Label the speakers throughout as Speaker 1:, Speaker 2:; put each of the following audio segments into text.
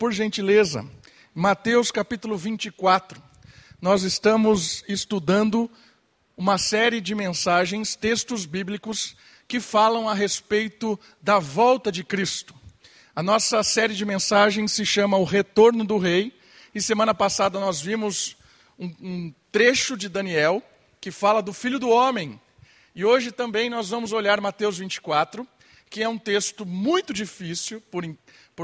Speaker 1: por gentileza. Mateus capítulo 24. Nós estamos estudando uma série de mensagens, textos bíblicos, que falam a respeito da volta de Cristo. A nossa série de mensagens se chama O Retorno do Rei, e semana passada nós vimos um, um trecho de Daniel que fala do Filho do Homem. E hoje também nós vamos olhar Mateus 24, que é um texto muito difícil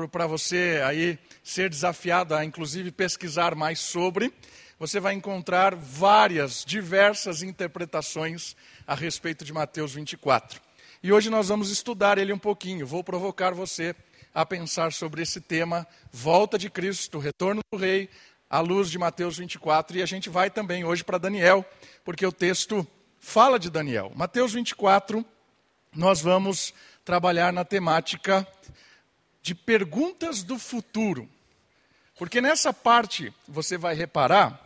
Speaker 1: para você aí ser desafiado a inclusive pesquisar mais sobre. Você vai encontrar várias, diversas interpretações a respeito de Mateus 24. E hoje nós vamos estudar ele um pouquinho. Vou provocar você a pensar sobre esse tema, volta de Cristo, retorno do Rei, à luz de Mateus 24. E a gente vai também hoje para Daniel, porque o texto fala de Daniel. Mateus 24, nós vamos trabalhar na temática de perguntas do futuro. Porque nessa parte, você vai reparar,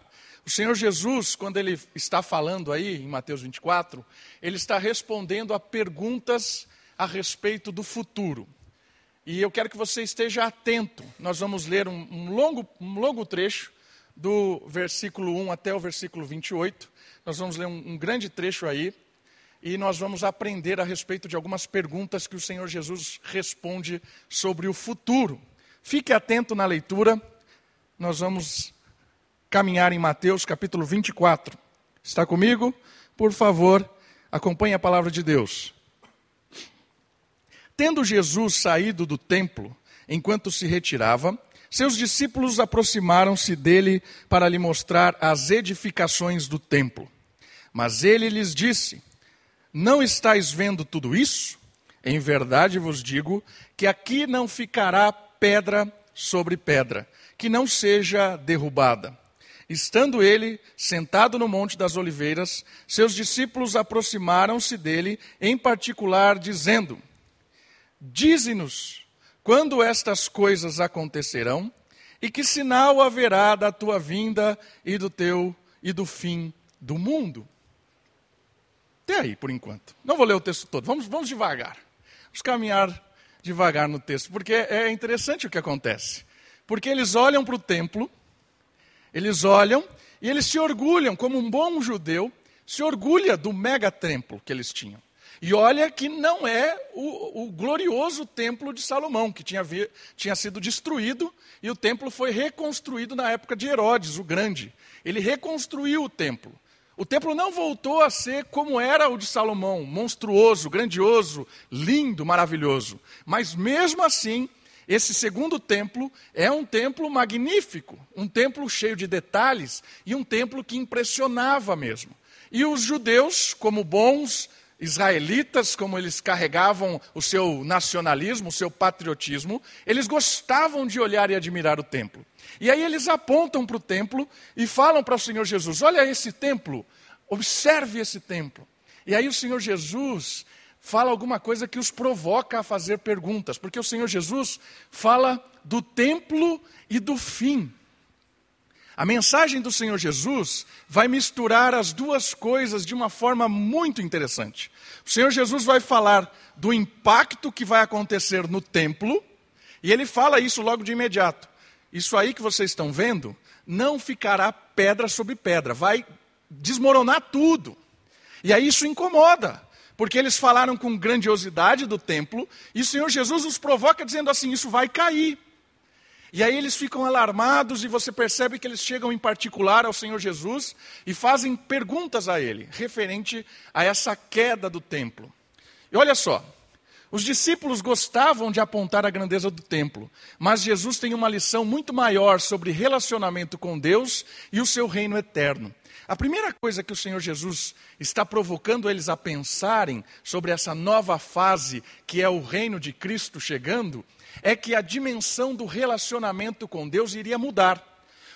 Speaker 1: o Senhor Jesus, quando ele está falando aí em Mateus 24, ele está respondendo a perguntas a respeito do futuro. E eu quero que você esteja atento. Nós vamos ler um, um, longo, um longo trecho, do versículo 1 até o versículo 28. Nós vamos ler um, um grande trecho aí. E nós vamos aprender a respeito de algumas perguntas que o Senhor Jesus responde sobre o futuro. Fique atento na leitura. Nós vamos caminhar em Mateus capítulo 24. Está comigo? Por favor, acompanhe a palavra de Deus. Tendo Jesus saído do templo, enquanto se retirava, seus discípulos aproximaram-se dele para lhe mostrar as edificações do templo. Mas ele lhes disse: Não estáis vendo tudo isso? Em verdade vos digo que aqui não ficará pedra sobre pedra, que não seja derrubada. Estando ele sentado no Monte das Oliveiras, seus discípulos aproximaram-se dele, em particular, dizendo: Dize-nos quando estas coisas acontecerão e que sinal haverá da tua vinda e do teu e do fim do mundo. Até aí, por enquanto. Não vou ler o texto todo. Vamos, vamos devagar. Vamos caminhar devagar no texto, porque é interessante o que acontece. Porque eles olham para o templo, eles olham e eles se orgulham, como um bom judeu, se orgulha do mega templo que eles tinham. E olha que não é o, o glorioso templo de Salomão, que tinha, vi, tinha sido destruído e o templo foi reconstruído na época de Herodes, o Grande. Ele reconstruiu o templo. O templo não voltou a ser como era o de Salomão, monstruoso, grandioso, lindo, maravilhoso. Mas mesmo assim, esse segundo templo é um templo magnífico, um templo cheio de detalhes e um templo que impressionava mesmo. E os judeus, como bons israelitas, como eles carregavam o seu nacionalismo, o seu patriotismo, eles gostavam de olhar e admirar o templo. E aí eles apontam para o templo e falam para o Senhor Jesus: Olha esse templo, observe esse templo. E aí o Senhor Jesus fala alguma coisa que os provoca a fazer perguntas, porque o Senhor Jesus fala do templo e do fim. A mensagem do Senhor Jesus vai misturar as duas coisas de uma forma muito interessante. O Senhor Jesus vai falar do impacto que vai acontecer no templo, e ele fala isso logo de imediato. Isso aí que vocês estão vendo, não ficará pedra sobre pedra, vai desmoronar tudo. E aí isso incomoda, porque eles falaram com grandiosidade do templo, e o Senhor Jesus os provoca dizendo assim: isso vai cair. E aí eles ficam alarmados e você percebe que eles chegam em particular ao Senhor Jesus e fazem perguntas a ele, referente a essa queda do templo. E olha só, os discípulos gostavam de apontar a grandeza do templo, mas Jesus tem uma lição muito maior sobre relacionamento com Deus e o seu reino eterno. A primeira coisa que o Senhor Jesus está provocando eles a pensarem sobre essa nova fase que é o reino de Cristo chegando é que a dimensão do relacionamento com Deus iria mudar.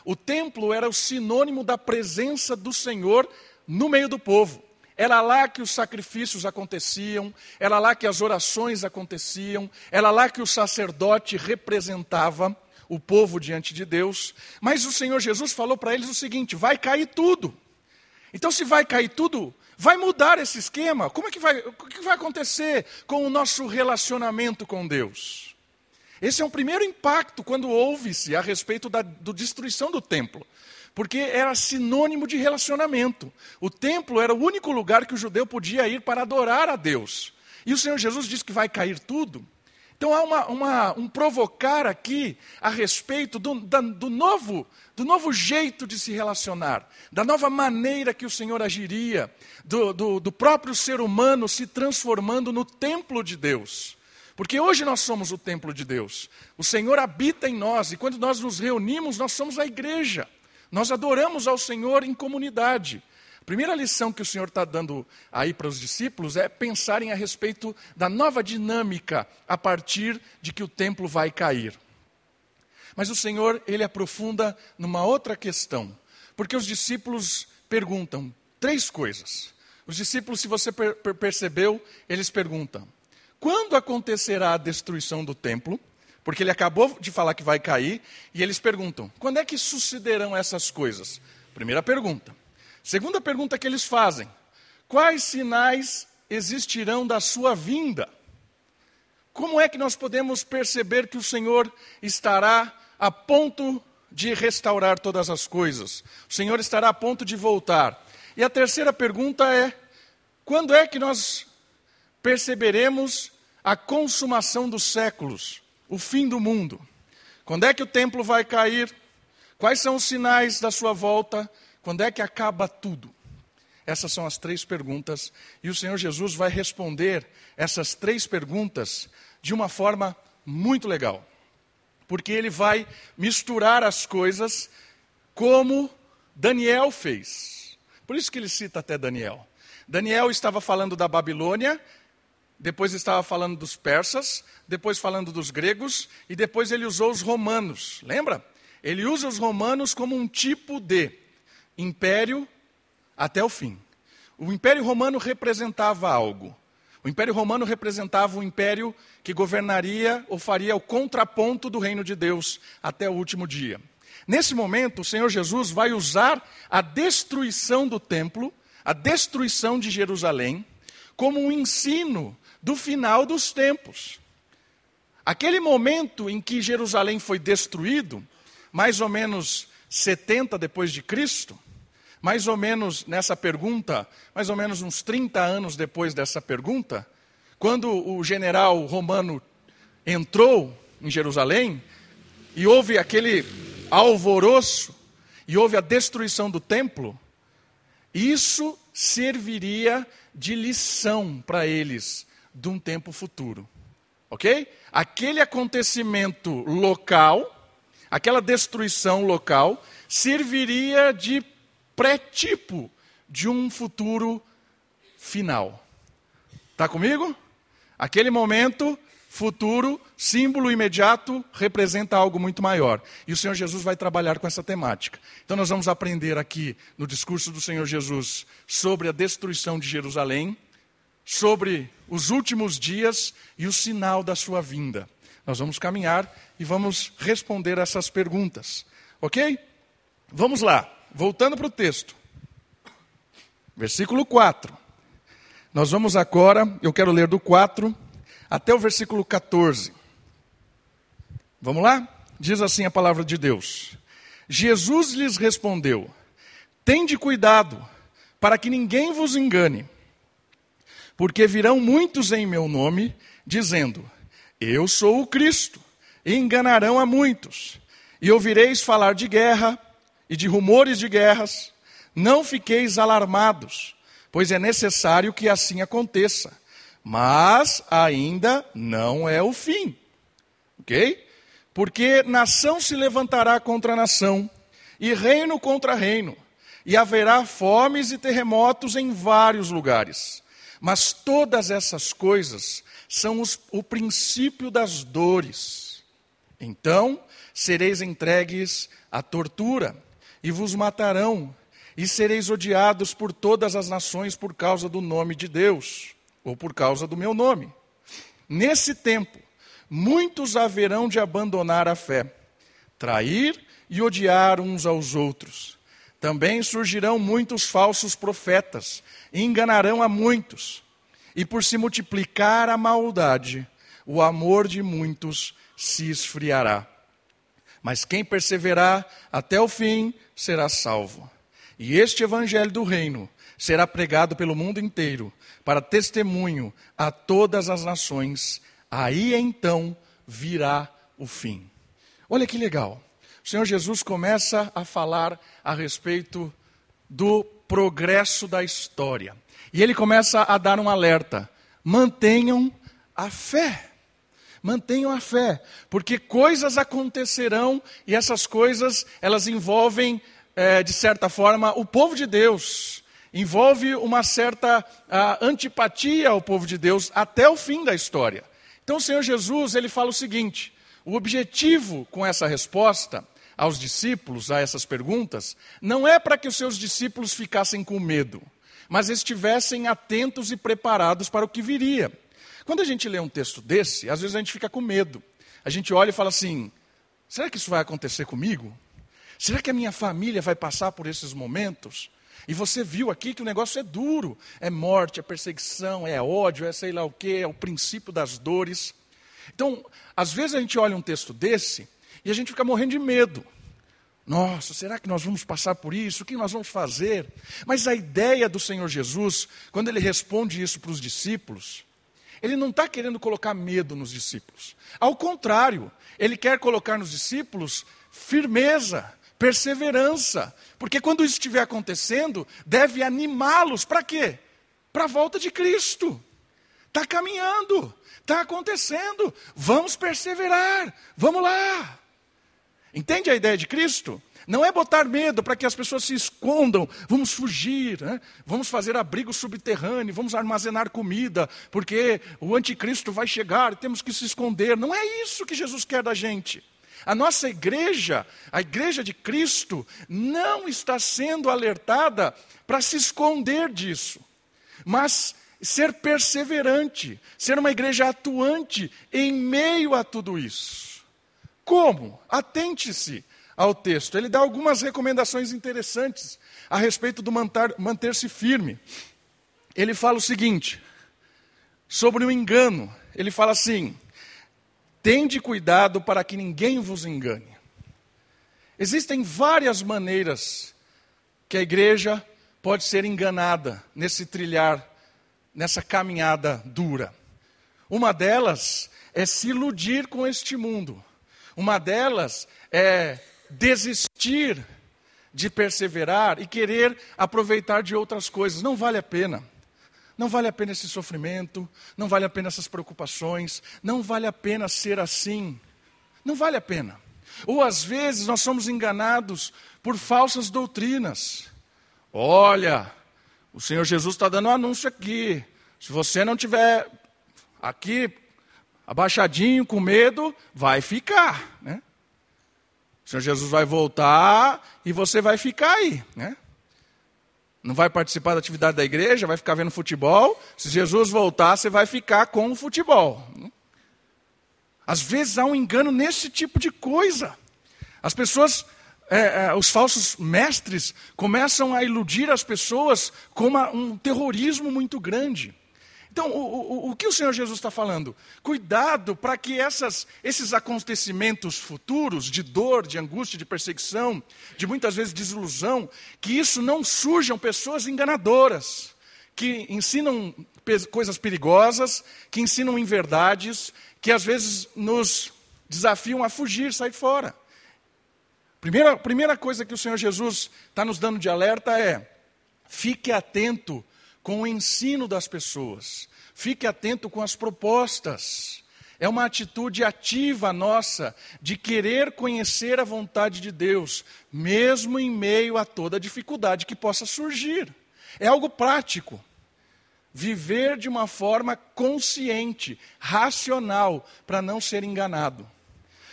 Speaker 1: O templo era o sinônimo da presença do Senhor no meio do povo. Era lá que os sacrifícios aconteciam, era lá que as orações aconteciam, era lá que o sacerdote representava o povo diante de Deus. Mas o Senhor Jesus falou para eles o seguinte: vai cair tudo. Então, se vai cair tudo, vai mudar esse esquema. Como é que vai, o que vai acontecer com o nosso relacionamento com Deus? Esse é um primeiro impacto quando ouve-se a respeito da do destruição do templo. Porque era sinônimo de relacionamento. O templo era o único lugar que o judeu podia ir para adorar a Deus. E o Senhor Jesus diz que vai cair tudo. Então há uma, uma, um provocar aqui a respeito do, da, do, novo, do novo jeito de se relacionar, da nova maneira que o Senhor agiria, do, do, do próprio ser humano se transformando no templo de Deus. Porque hoje nós somos o templo de Deus. O Senhor habita em nós e quando nós nos reunimos, nós somos a igreja. Nós adoramos ao Senhor em comunidade. A primeira lição que o Senhor está dando aí para os discípulos é pensarem a respeito da nova dinâmica a partir de que o templo vai cair. Mas o Senhor, ele aprofunda numa outra questão, porque os discípulos perguntam três coisas. Os discípulos, se você per percebeu, eles perguntam: quando acontecerá a destruição do templo? Porque ele acabou de falar que vai cair, e eles perguntam: quando é que sucederão essas coisas? Primeira pergunta. Segunda pergunta que eles fazem: quais sinais existirão da sua vinda? Como é que nós podemos perceber que o Senhor estará a ponto de restaurar todas as coisas? O Senhor estará a ponto de voltar. E a terceira pergunta é: quando é que nós perceberemos a consumação dos séculos, o fim do mundo? Quando é que o templo vai cair? Quais são os sinais da sua volta? Quando é que acaba tudo? Essas são as três perguntas e o Senhor Jesus vai responder essas três perguntas de uma forma muito legal. Porque ele vai misturar as coisas como Daniel fez. Por isso que ele cita até Daniel. Daniel estava falando da Babilônia, depois estava falando dos persas, depois falando dos gregos e depois ele usou os romanos. Lembra? Ele usa os romanos como um tipo de império até o fim. O Império Romano representava algo. O Império Romano representava um império que governaria ou faria o contraponto do reino de Deus até o último dia. Nesse momento, o Senhor Jesus vai usar a destruição do templo, a destruição de Jerusalém, como um ensino do final dos tempos. Aquele momento em que Jerusalém foi destruído, mais ou menos 70 depois de Cristo, mais ou menos nessa pergunta, mais ou menos uns 30 anos depois dessa pergunta, quando o general romano entrou em Jerusalém e houve aquele alvoroço e houve a destruição do templo, isso serviria de lição para eles de um tempo futuro. Ok? Aquele acontecimento local, aquela destruição local, serviria de pré-tipo de um futuro final. Está comigo? Aquele momento futuro, símbolo imediato, representa algo muito maior. E o Senhor Jesus vai trabalhar com essa temática. Então, nós vamos aprender aqui no discurso do Senhor Jesus sobre a destruição de Jerusalém, sobre os últimos dias e o sinal da sua vinda. Nós vamos caminhar e vamos responder essas perguntas. Ok? Vamos lá. Voltando para o texto, versículo 4. Nós vamos agora, eu quero ler do 4 até o versículo 14. Vamos lá? Diz assim a palavra de Deus: Jesus lhes respondeu: Tende cuidado, para que ninguém vos engane, porque virão muitos em meu nome, dizendo: Eu sou o Cristo, e enganarão a muitos. E ouvireis falar de guerra e de rumores de guerras, não fiqueis alarmados, pois é necessário que assim aconteça. Mas ainda não é o fim. Ok? Porque nação se levantará contra nação, e reino contra reino, e haverá fomes e terremotos em vários lugares. Mas todas essas coisas são os, o princípio das dores. Então sereis entregues à tortura e vos matarão, e sereis odiados por todas as nações por causa do nome de Deus, ou por causa do meu nome. Nesse tempo, muitos haverão de abandonar a fé, trair e odiar uns aos outros. Também surgirão muitos falsos profetas, enganarão a muitos. E por se multiplicar a maldade, o amor de muitos se esfriará. Mas quem perseverar até o fim será salvo. E este evangelho do reino será pregado pelo mundo inteiro, para testemunho a todas as nações. Aí então virá o fim. Olha que legal. O Senhor Jesus começa a falar a respeito do progresso da história. E ele começa a dar um alerta: mantenham a fé. Mantenham a fé, porque coisas acontecerão e essas coisas elas envolvem, é, de certa forma, o povo de Deus envolve uma certa antipatia ao povo de Deus até o fim da história. Então o Senhor Jesus, ele fala o seguinte: o objetivo com essa resposta aos discípulos, a essas perguntas, não é para que os seus discípulos ficassem com medo, mas estivessem atentos e preparados para o que viria. Quando a gente lê um texto desse, às vezes a gente fica com medo. A gente olha e fala assim: será que isso vai acontecer comigo? Será que a minha família vai passar por esses momentos? E você viu aqui que o negócio é duro: é morte, é perseguição, é ódio, é sei lá o que, é o princípio das dores. Então, às vezes a gente olha um texto desse e a gente fica morrendo de medo. Nossa, será que nós vamos passar por isso? O que nós vamos fazer? Mas a ideia do Senhor Jesus, quando ele responde isso para os discípulos, ele não está querendo colocar medo nos discípulos. Ao contrário, ele quer colocar nos discípulos firmeza, perseverança, porque quando isso estiver acontecendo, deve animá-los para quê? Para a volta de Cristo. Está caminhando, está acontecendo, vamos perseverar, vamos lá. Entende a ideia de Cristo? Não é botar medo para que as pessoas se escondam, vamos fugir, né? vamos fazer abrigo subterrâneo, vamos armazenar comida, porque o anticristo vai chegar temos que se esconder. Não é isso que Jesus quer da gente. A nossa igreja, a igreja de Cristo, não está sendo alertada para se esconder disso, mas ser perseverante, ser uma igreja atuante em meio a tudo isso. Como? Atente-se ao texto. Ele dá algumas recomendações interessantes a respeito do manter-se firme. Ele fala o seguinte, sobre o engano. Ele fala assim: Tende cuidado para que ninguém vos engane. Existem várias maneiras que a igreja pode ser enganada nesse trilhar, nessa caminhada dura. Uma delas é se iludir com este mundo. Uma delas é desistir de perseverar e querer aproveitar de outras coisas. Não vale a pena. Não vale a pena esse sofrimento, não vale a pena essas preocupações, não vale a pena ser assim. Não vale a pena. Ou às vezes nós somos enganados por falsas doutrinas. Olha, o Senhor Jesus está dando um anúncio aqui. Se você não tiver aqui abaixadinho, com medo, vai ficar. Né? O Senhor Jesus vai voltar e você vai ficar aí. Né? não vai participar da atividade da igreja, vai ficar vendo futebol. Se Jesus voltar, você vai ficar com o futebol. Às vezes há um engano nesse tipo de coisa. As pessoas, é, é, os falsos mestres, começam a iludir as pessoas com uma, um terrorismo muito grande. Então, o, o, o que o Senhor Jesus está falando? Cuidado para que essas, esses acontecimentos futuros de dor, de angústia, de perseguição, de muitas vezes desilusão, que isso não surjam pessoas enganadoras, que ensinam coisas perigosas, que ensinam inverdades, que às vezes nos desafiam a fugir, sair fora. Primeira, primeira coisa que o Senhor Jesus está nos dando de alerta é: fique atento com o ensino das pessoas. Fique atento com as propostas. É uma atitude ativa nossa de querer conhecer a vontade de Deus, mesmo em meio a toda dificuldade que possa surgir. É algo prático. Viver de uma forma consciente, racional, para não ser enganado.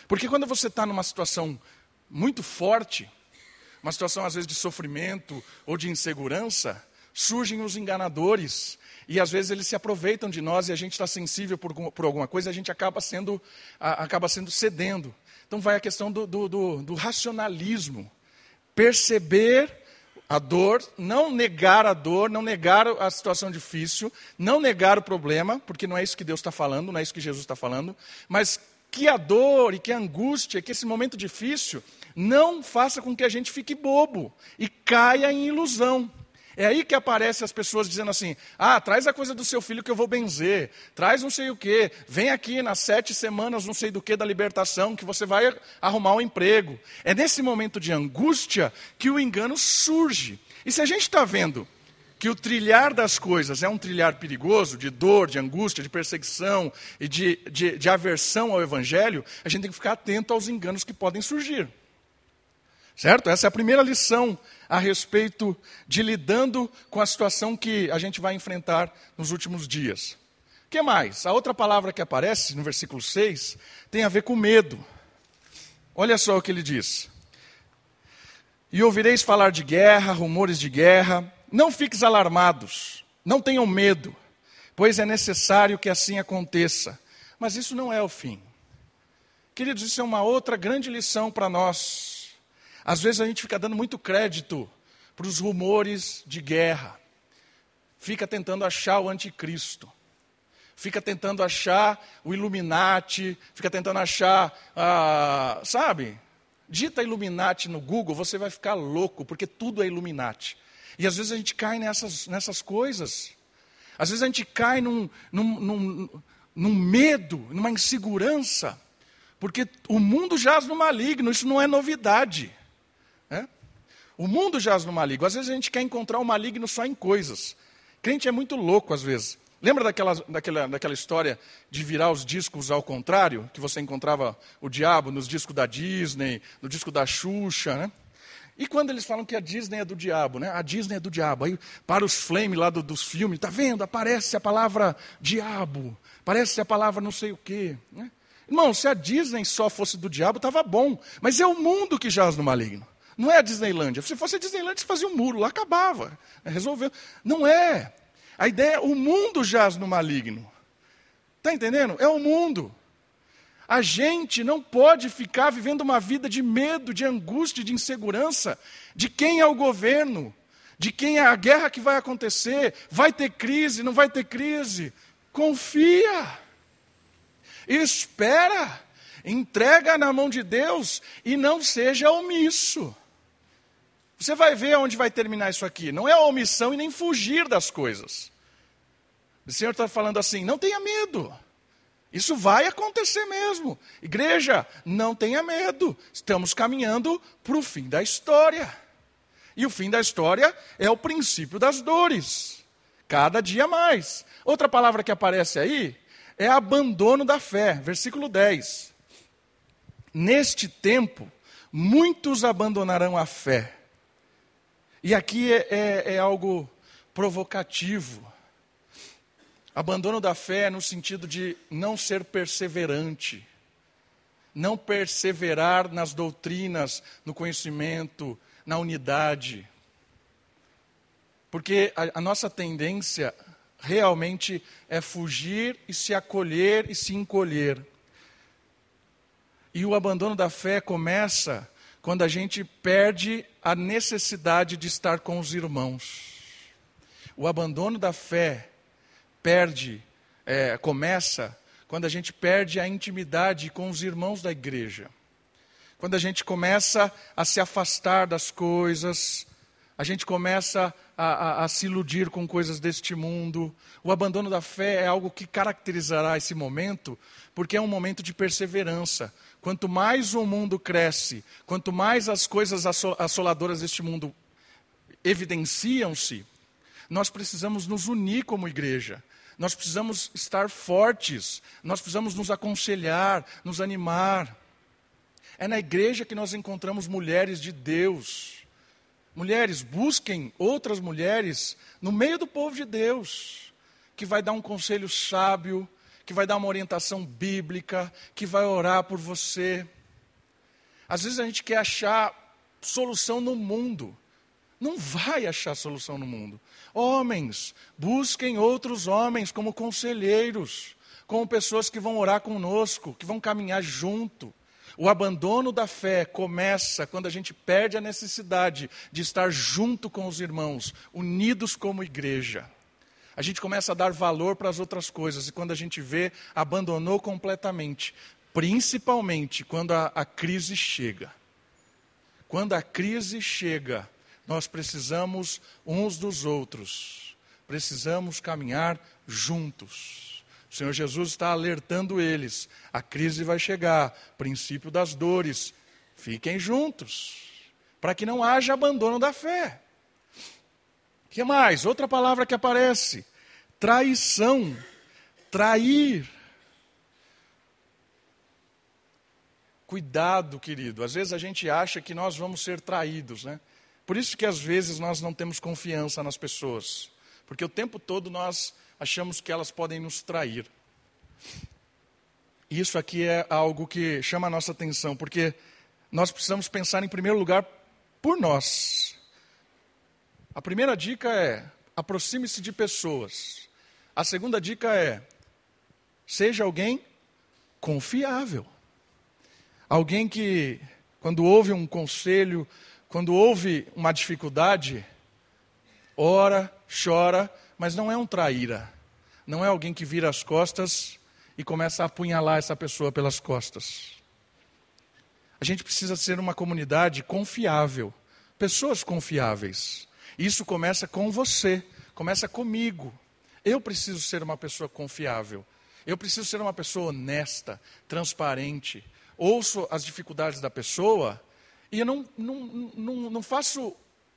Speaker 1: Porque quando você está numa situação muito forte, uma situação às vezes de sofrimento ou de insegurança, surgem os enganadores. E às vezes eles se aproveitam de nós e a gente está sensível por, por, alguma coisa e a gente acaba sendo, a, acaba sendo cedendo. Então vai a questão do, do, do, do racionalismo. Perceber a dor, não negar a dor, não negar a situação difícil, não negar o problema, porque não é isso que Deus está falando, não é isso que Jesus está falando, mas que a dor e que a angústia, que esse momento difícil, não faça com que a gente fique bobo e caia em ilusão. É aí que aparecem as pessoas dizendo assim: ah, traz a coisa do seu filho que eu vou benzer, traz não sei o quê, vem aqui nas sete semanas não sei do que da libertação que você vai arrumar um emprego. É nesse momento de angústia que o engano surge. E se a gente está vendo que o trilhar das coisas é um trilhar perigoso, de dor, de angústia, de perseguição e de, de, de aversão ao Evangelho, a gente tem que ficar atento aos enganos que podem surgir. Certo? Essa é a primeira lição a respeito de lidando com a situação que a gente vai enfrentar nos últimos dias. O que mais? A outra palavra que aparece no versículo 6 tem a ver com medo. Olha só o que ele diz. E ouvireis falar de guerra, rumores de guerra. Não fiques alarmados, não tenham medo, pois é necessário que assim aconteça. Mas isso não é o fim. Queridos, isso é uma outra grande lição para nós às vezes a gente fica dando muito crédito para os rumores de guerra, fica tentando achar o anticristo, fica tentando achar o Illuminati, fica tentando achar, ah, sabe? Dita Illuminati no Google, você vai ficar louco, porque tudo é Illuminati. E às vezes a gente cai nessas, nessas coisas. Às vezes a gente cai num, num, num, num medo, numa insegurança, porque o mundo jaz no maligno, isso não é novidade. O mundo jaz no maligno. Às vezes a gente quer encontrar o maligno só em coisas. Crente é muito louco às vezes. Lembra daquela, daquela, daquela história de virar os discos ao contrário? Que você encontrava o diabo nos discos da Disney, no disco da Xuxa, né? E quando eles falam que a Disney é do diabo, né? A Disney é do diabo. Aí para os flames lá do, dos filmes, tá vendo? Aparece a palavra diabo, aparece a palavra não sei o quê. Né? Irmão, se a Disney só fosse do diabo, estava bom. Mas é o mundo que jaz no maligno. Não é a Disneylândia. Se fosse a Disneylândia, você fazia um muro, lá acabava. Resolveu. Não é. A ideia é o mundo jaz no maligno. Está entendendo? É o mundo. A gente não pode ficar vivendo uma vida de medo, de angústia, de insegurança de quem é o governo, de quem é a guerra que vai acontecer, vai ter crise, não vai ter crise. Confia. Espera. Entrega na mão de Deus e não seja omisso. Você vai ver onde vai terminar isso aqui. Não é a omissão e nem fugir das coisas. O Senhor está falando assim: não tenha medo. Isso vai acontecer mesmo. Igreja, não tenha medo. Estamos caminhando para o fim da história. E o fim da história é o princípio das dores. Cada dia mais. Outra palavra que aparece aí é abandono da fé. Versículo 10. Neste tempo, muitos abandonarão a fé e aqui é, é, é algo provocativo. Abandono da fé no sentido de não ser perseverante, não perseverar nas doutrinas, no conhecimento, na unidade. Porque a, a nossa tendência realmente é fugir e se acolher e se encolher. E o abandono da fé começa quando a gente perde a necessidade de estar com os irmãos. O abandono da fé perde, é, começa quando a gente perde a intimidade com os irmãos da igreja. Quando a gente começa a se afastar das coisas, a gente começa a, a, a, se iludir com coisas deste mundo. O abandono da fé é algo que caracterizará esse momento, porque é um momento de perseverança. Quanto mais o mundo cresce, quanto mais as coisas assoladoras deste mundo evidenciam-se, nós precisamos nos unir como igreja. Nós precisamos estar fortes, nós precisamos nos aconselhar, nos animar. É na igreja que nós encontramos mulheres de Deus. Mulheres, busquem outras mulheres no meio do povo de Deus, que vai dar um conselho sábio, que vai dar uma orientação bíblica, que vai orar por você. Às vezes a gente quer achar solução no mundo. Não vai achar solução no mundo. Homens, busquem outros homens como conselheiros, como pessoas que vão orar conosco, que vão caminhar junto. O abandono da fé começa quando a gente perde a necessidade de estar junto com os irmãos, unidos como igreja a gente começa a dar valor para as outras coisas, e quando a gente vê, abandonou completamente. principalmente quando a, a crise chega. Quando a crise chega, nós precisamos uns dos outros, precisamos caminhar juntos. O Senhor Jesus está alertando eles: a crise vai chegar, princípio das dores, fiquem juntos, para que não haja abandono da fé. Que mais? Outra palavra que aparece: traição, trair. Cuidado, querido. Às vezes a gente acha que nós vamos ser traídos, né? Por isso que às vezes nós não temos confiança nas pessoas, porque o tempo todo nós achamos que elas podem nos trair. Isso aqui é algo que chama a nossa atenção, porque nós precisamos pensar em primeiro lugar por nós. A primeira dica é: aproxime-se de pessoas. A segunda dica é: seja alguém confiável. Alguém que, quando ouve um conselho, quando ouve uma dificuldade, ora, chora, mas não é um traíra. Não é alguém que vira as costas e começa a apunhalar essa pessoa pelas costas. A gente precisa ser uma comunidade confiável, pessoas confiáveis. Isso começa com você, começa comigo. Eu preciso ser uma pessoa confiável. Eu preciso ser uma pessoa honesta, transparente, ouço as dificuldades da pessoa e eu não, não, não, não faço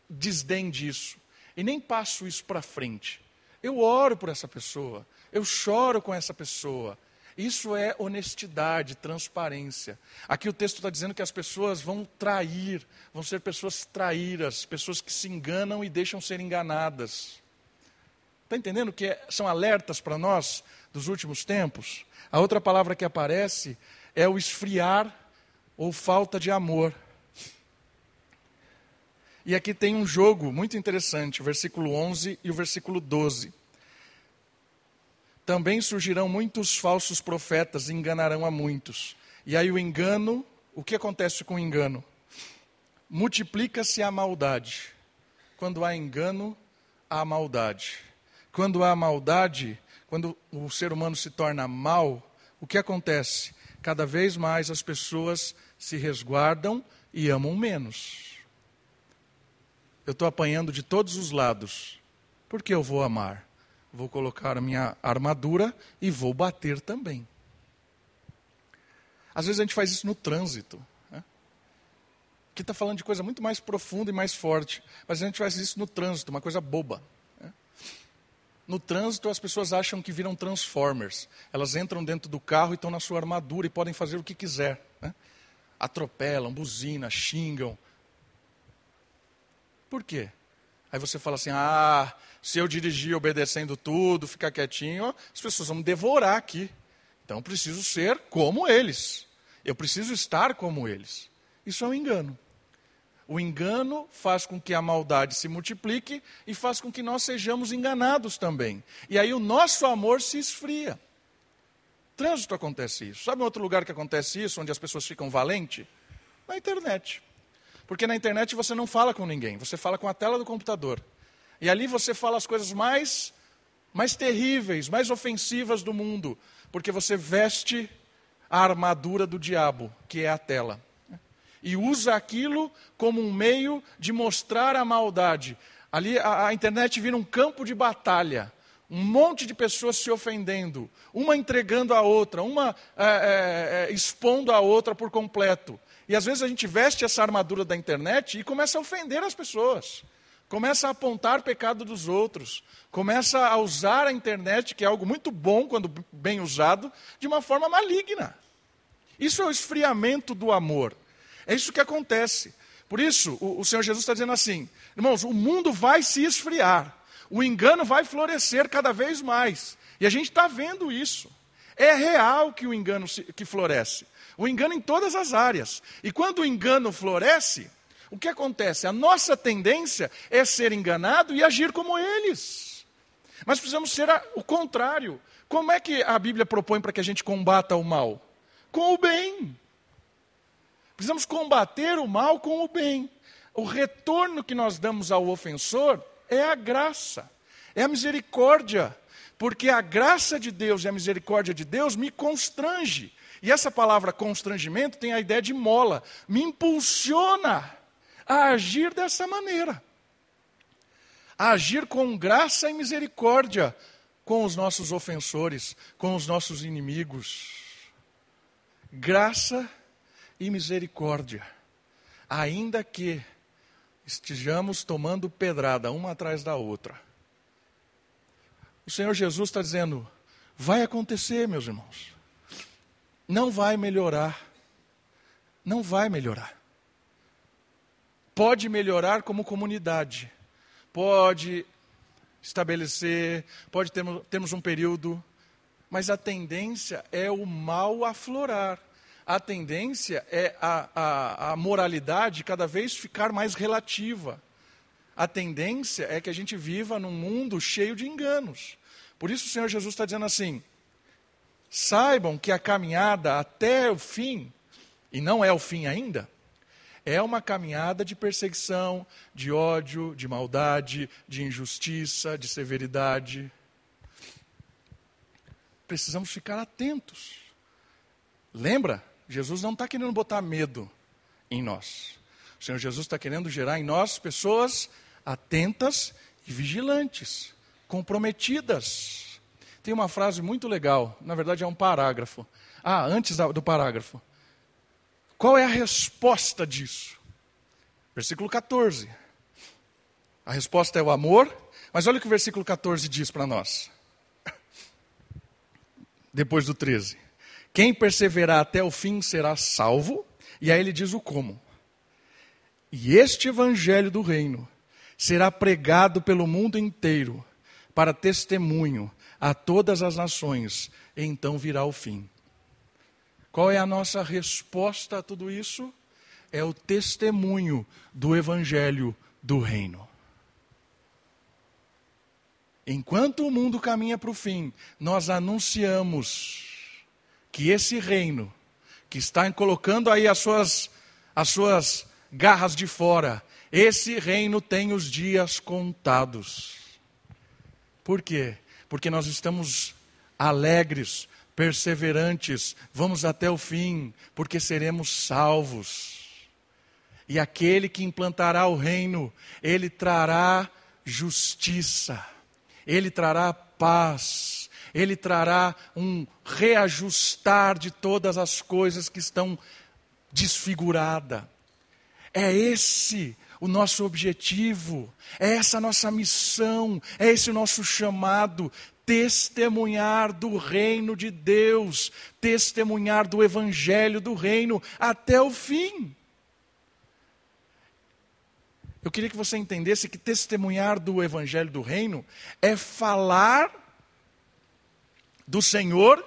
Speaker 1: desdém disso e nem passo isso para frente. Eu oro por essa pessoa, eu choro com essa pessoa. Isso é honestidade, transparência. Aqui o texto está dizendo que as pessoas vão trair, vão ser pessoas traíras, pessoas que se enganam e deixam ser enganadas. Está entendendo que é, são alertas para nós dos últimos tempos? A outra palavra que aparece é o esfriar ou falta de amor. E aqui tem um jogo muito interessante, o versículo 11 e o versículo 12. Também surgirão muitos falsos profetas e enganarão a muitos. E aí o engano, o que acontece com o engano? Multiplica-se a maldade. Quando há engano, há maldade. Quando há maldade, quando o ser humano se torna mal, o que acontece? cada vez mais as pessoas se resguardam e amam menos. Eu estou apanhando de todos os lados. Por que eu vou amar? Vou colocar a minha armadura e vou bater também. Às vezes a gente faz isso no trânsito. Né? Aqui está falando de coisa muito mais profunda e mais forte. Mas a gente faz isso no trânsito, uma coisa boba. No trânsito, as pessoas acham que viram transformers. Elas entram dentro do carro e estão na sua armadura e podem fazer o que quiser. Né? Atropelam, buzinam, xingam. Por quê? Aí você fala assim: ah, se eu dirigir obedecendo tudo, ficar quietinho, as pessoas vão me devorar aqui. Então preciso ser como eles. Eu preciso estar como eles. Isso é um engano. O engano faz com que a maldade se multiplique e faz com que nós sejamos enganados também. E aí o nosso amor se esfria. Trânsito acontece isso. Sabe outro lugar que acontece isso, onde as pessoas ficam valentes? Na internet. Porque na internet você não fala com ninguém, você fala com a tela do computador. E ali você fala as coisas mais, mais terríveis, mais ofensivas do mundo, porque você veste a armadura do diabo, que é a tela e usa aquilo como um meio de mostrar a maldade. Ali a, a internet vira um campo de batalha um monte de pessoas se ofendendo, uma entregando a outra, uma é, é, expondo a outra por completo. E às vezes a gente veste essa armadura da internet e começa a ofender as pessoas, começa a apontar pecado dos outros, começa a usar a internet, que é algo muito bom quando bem usado, de uma forma maligna. Isso é o esfriamento do amor. É isso que acontece. Por isso, o, o Senhor Jesus está dizendo assim: irmãos, o mundo vai se esfriar, o engano vai florescer cada vez mais. E a gente está vendo isso. É real que o engano se, que floresce. O engano em todas as áreas. E quando o engano floresce, o que acontece? A nossa tendência é ser enganado e agir como eles. Mas precisamos ser a, o contrário. Como é que a Bíblia propõe para que a gente combata o mal? Com o bem. Precisamos combater o mal com o bem. O retorno que nós damos ao ofensor é a graça, é a misericórdia, porque a graça de Deus e a misericórdia de Deus me constrange. E essa palavra constrangimento tem a ideia de mola, me impulsiona a agir dessa maneira. A agir com graça e misericórdia com os nossos ofensores, com os nossos inimigos. Graça e misericórdia, ainda que estejamos tomando pedrada uma atrás da outra. O Senhor Jesus está dizendo: vai acontecer, meus irmãos. Não vai melhorar. Não vai melhorar. Pode melhorar como comunidade. Pode estabelecer, pode ter, termos um período, mas a tendência é o mal aflorar a tendência é a, a, a moralidade cada vez ficar mais relativa. A tendência é que a gente viva num mundo cheio de enganos. Por isso o Senhor Jesus está dizendo assim: saibam que a caminhada até o fim, e não é o fim ainda, é uma caminhada de perseguição, de ódio, de maldade, de injustiça, de severidade. Precisamos ficar atentos. Lembra Jesus não está querendo botar medo em nós. O Senhor Jesus está querendo gerar em nós pessoas atentas e vigilantes, comprometidas. Tem uma frase muito legal, na verdade é um parágrafo. Ah, antes do parágrafo. Qual é a resposta disso? Versículo 14. A resposta é o amor, mas olha o que o versículo 14 diz para nós. Depois do 13. Quem perseverar até o fim será salvo. E aí ele diz o como. E este evangelho do reino será pregado pelo mundo inteiro para testemunho a todas as nações, então virá o fim. Qual é a nossa resposta a tudo isso? É o testemunho do evangelho do reino. Enquanto o mundo caminha para o fim, nós anunciamos que esse reino, que está colocando aí as suas, as suas garras de fora, esse reino tem os dias contados. Por quê? Porque nós estamos alegres, perseverantes, vamos até o fim, porque seremos salvos. E aquele que implantará o reino, ele trará justiça, ele trará paz, ele trará um reajustar de todas as coisas que estão desfiguradas. É esse o nosso objetivo, é essa nossa missão, é esse nosso chamado testemunhar do reino de Deus, testemunhar do evangelho do reino até o fim. Eu queria que você entendesse que testemunhar do evangelho do reino é falar do Senhor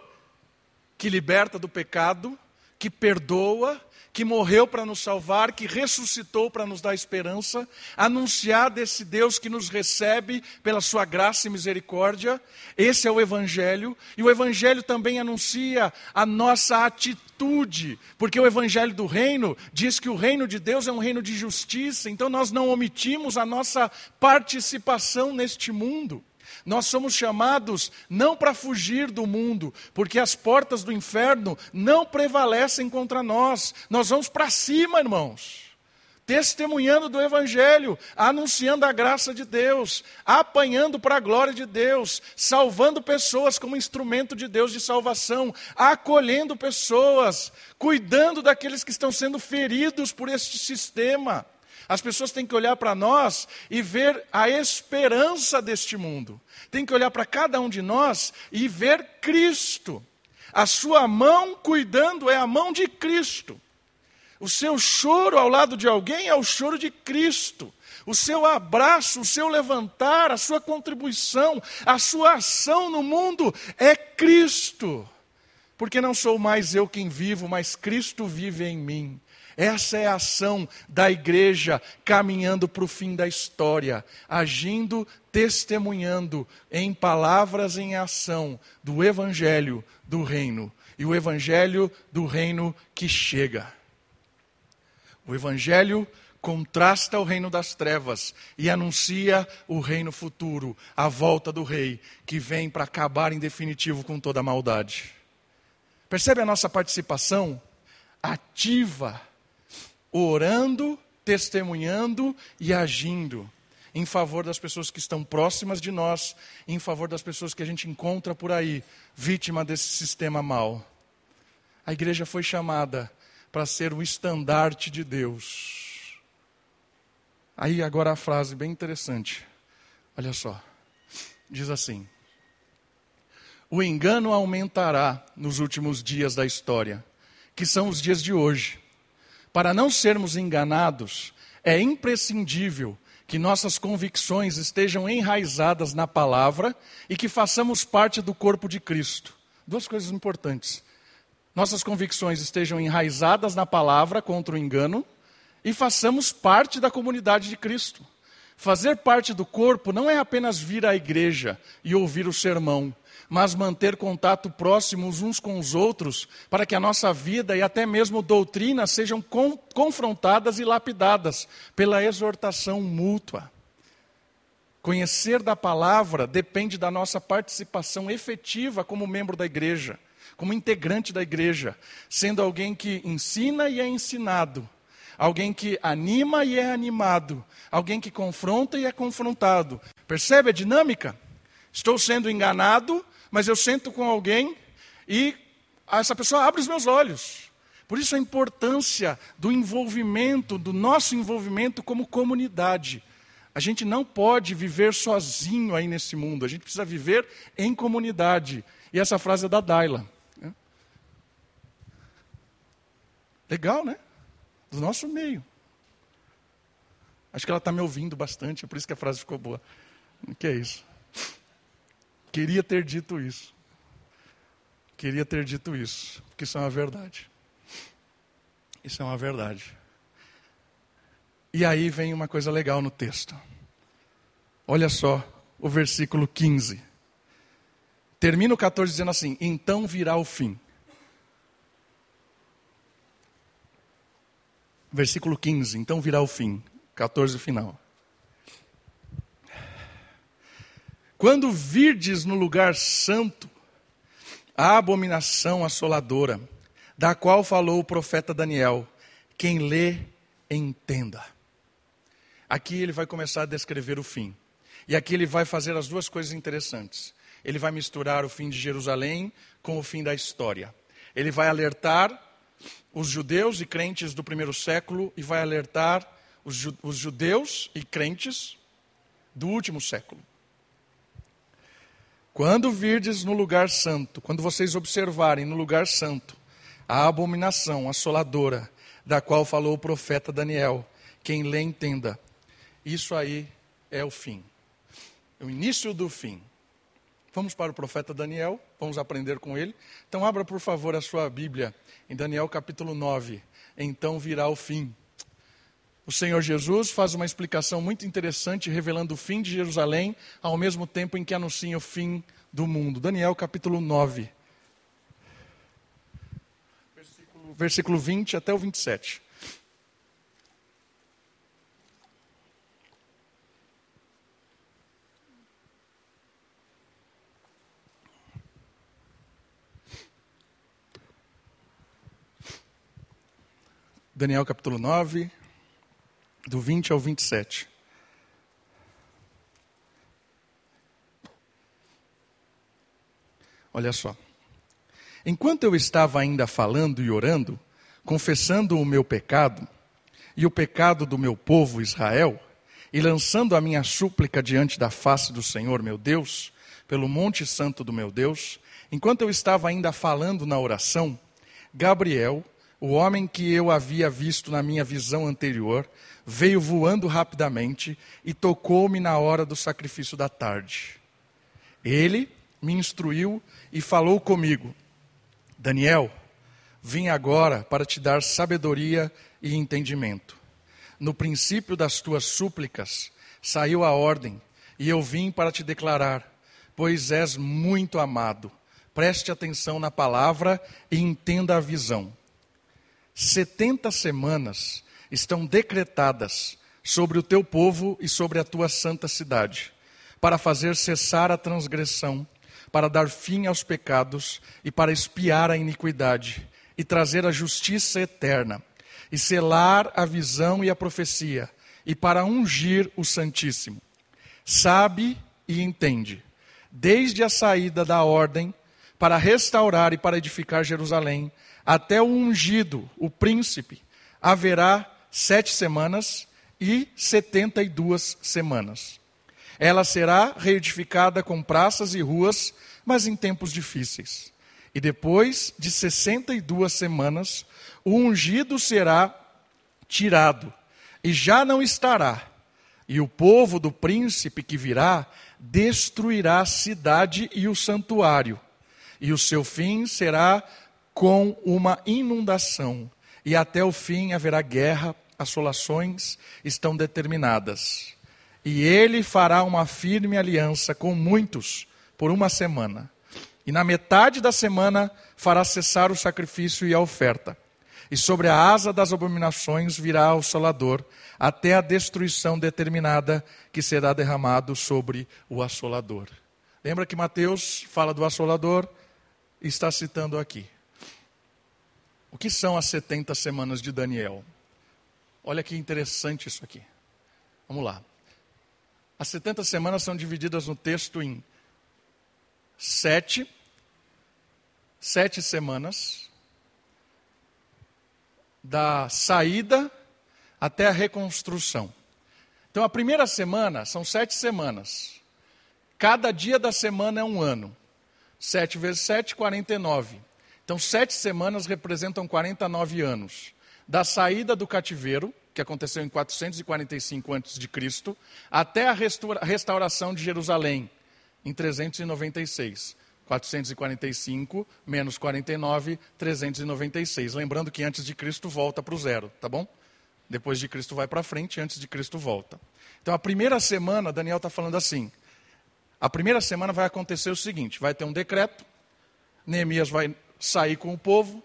Speaker 1: que liberta do pecado, que perdoa, que morreu para nos salvar, que ressuscitou para nos dar esperança, anunciar desse Deus que nos recebe pela sua graça e misericórdia. Esse é o Evangelho. E o Evangelho também anuncia a nossa atitude, porque o Evangelho do Reino diz que o reino de Deus é um reino de justiça, então nós não omitimos a nossa participação neste mundo. Nós somos chamados não para fugir do mundo, porque as portas do inferno não prevalecem contra nós. Nós vamos para cima, irmãos. Testemunhando do Evangelho, anunciando a graça de Deus, apanhando para a glória de Deus, salvando pessoas como instrumento de Deus de salvação, acolhendo pessoas, cuidando daqueles que estão sendo feridos por este sistema. As pessoas têm que olhar para nós e ver a esperança deste mundo. Tem que olhar para cada um de nós e ver Cristo. A sua mão cuidando é a mão de Cristo. O seu choro ao lado de alguém é o choro de Cristo. O seu abraço, o seu levantar, a sua contribuição, a sua ação no mundo é Cristo. Porque não sou mais eu quem vivo, mas Cristo vive em mim. Essa é a ação da igreja caminhando para o fim da história, agindo, testemunhando em palavras, em ação, do evangelho do reino. E o evangelho do reino que chega. O evangelho contrasta o reino das trevas e anuncia o reino futuro, a volta do rei, que vem para acabar em definitivo com toda a maldade. Percebe a nossa participação ativa, orando, testemunhando e agindo em favor das pessoas que estão próximas de nós, em favor das pessoas que a gente encontra por aí, vítima desse sistema mau. A igreja foi chamada para ser o estandarte de Deus. Aí agora a frase bem interessante. Olha só. Diz assim: O engano aumentará nos últimos dias da história, que são os dias de hoje. Para não sermos enganados, é imprescindível que nossas convicções estejam enraizadas na palavra e que façamos parte do corpo de Cristo. Duas coisas importantes. Nossas convicções estejam enraizadas na palavra contra o engano e façamos parte da comunidade de Cristo. Fazer parte do corpo não é apenas vir à igreja e ouvir o sermão, mas manter contato próximo uns com os outros, para que a nossa vida e até mesmo doutrina sejam confrontadas e lapidadas pela exortação mútua. Conhecer da palavra depende da nossa participação efetiva como membro da igreja, como integrante da igreja, sendo alguém que ensina e é ensinado, alguém que anima e é animado, alguém que confronta e é confrontado. Percebe a dinâmica? Estou sendo enganado, mas eu sento com alguém e essa pessoa abre os meus olhos. Por isso a importância do envolvimento, do nosso envolvimento como comunidade. A gente não pode viver sozinho aí nesse mundo, a gente precisa viver em comunidade. E essa frase é da Daila. Né? Legal, né? Do nosso meio. Acho que ela está me ouvindo bastante, é por isso que a frase ficou boa. O que é isso? Queria ter dito isso. Queria ter dito isso, porque isso é uma verdade. Isso é uma verdade. E aí vem uma coisa legal no texto. Olha só o versículo 15. Termina o 14 dizendo assim: Então virá o fim. Versículo 15: Então virá o fim. 14 final. Quando virdes no lugar santo a abominação assoladora, da qual falou o profeta Daniel, quem lê, entenda. Aqui ele vai começar a descrever o fim. E aqui ele vai fazer as duas coisas interessantes. Ele vai misturar o fim de Jerusalém com o fim da história. Ele vai alertar os judeus e crentes do primeiro século e vai alertar os, judeus e crentes do último século. Quando virdes no lugar santo, quando vocês observarem no lugar santo a abominação assoladora, da qual falou o profeta Daniel, quem lê entenda. Isso aí é o fim, o início do fim. Vamos para o profeta Daniel, vamos aprender com ele. Então, abra por favor a sua Bíblia em Daniel capítulo 9. Então virá o fim. O Senhor Jesus faz uma explicação muito interessante, revelando o fim de Jerusalém, ao mesmo tempo em que anuncia o fim do mundo. Daniel capítulo 9, versículo, versículo 20 até o 27. Daniel capítulo 9, do 20 ao 27. Olha só. Enquanto eu estava ainda falando e orando, confessando o meu pecado e o pecado do meu povo Israel, e lançando a minha súplica diante da face do Senhor meu Deus, pelo monte santo do meu Deus, enquanto eu estava ainda falando na oração, Gabriel, o homem que eu havia visto na minha visão anterior, veio voando rapidamente e tocou-me na hora do sacrifício da tarde. Ele me instruiu e falou comigo: Daniel, vim agora para te dar sabedoria e entendimento. No princípio das tuas súplicas saiu a ordem, e eu vim para te declarar, pois és muito amado. Preste atenção na palavra e entenda a visão. Setenta semanas estão decretadas sobre o teu povo e sobre a tua santa cidade, para fazer cessar a transgressão, para dar fim aos pecados e para espiar a iniquidade e trazer a justiça eterna e selar a visão e a profecia e para ungir o Santíssimo. Sabe e entende, desde a saída da ordem para restaurar e para edificar Jerusalém, até o ungido, o príncipe, haverá sete semanas e setenta e duas semanas. Ela será reedificada com praças e ruas, mas em tempos difíceis. E depois de sessenta e duas semanas, o ungido será tirado, e já não estará. E o povo do príncipe que virá destruirá a cidade e o santuário, e o seu fim será com uma inundação, e até o fim haverá guerra, assolações estão determinadas. E ele fará uma firme aliança com muitos por uma semana. E na metade da semana fará cessar o sacrifício e a oferta. E sobre a asa das abominações virá o solador, até a destruição determinada que será derramado sobre o assolador. Lembra que Mateus fala do assolador? Está citando aqui. O que são as 70 semanas de Daniel? Olha que interessante isso aqui. Vamos lá. As 70 semanas são divididas no texto em sete, sete semanas, da saída até a reconstrução. Então, a primeira semana são sete semanas. Cada dia da semana é um ano. Sete vezes sete, 49. Então, sete semanas representam 49 anos da saída do cativeiro, que aconteceu em 445 a.C., até a restauração de Jerusalém, em 396. 445 menos 49, 396. Lembrando que antes de Cristo volta para o zero, tá bom? Depois de Cristo vai para frente, antes de Cristo volta. Então a primeira semana, Daniel está falando assim: a primeira semana vai acontecer o seguinte: vai ter um decreto, Neemias vai sair com o povo,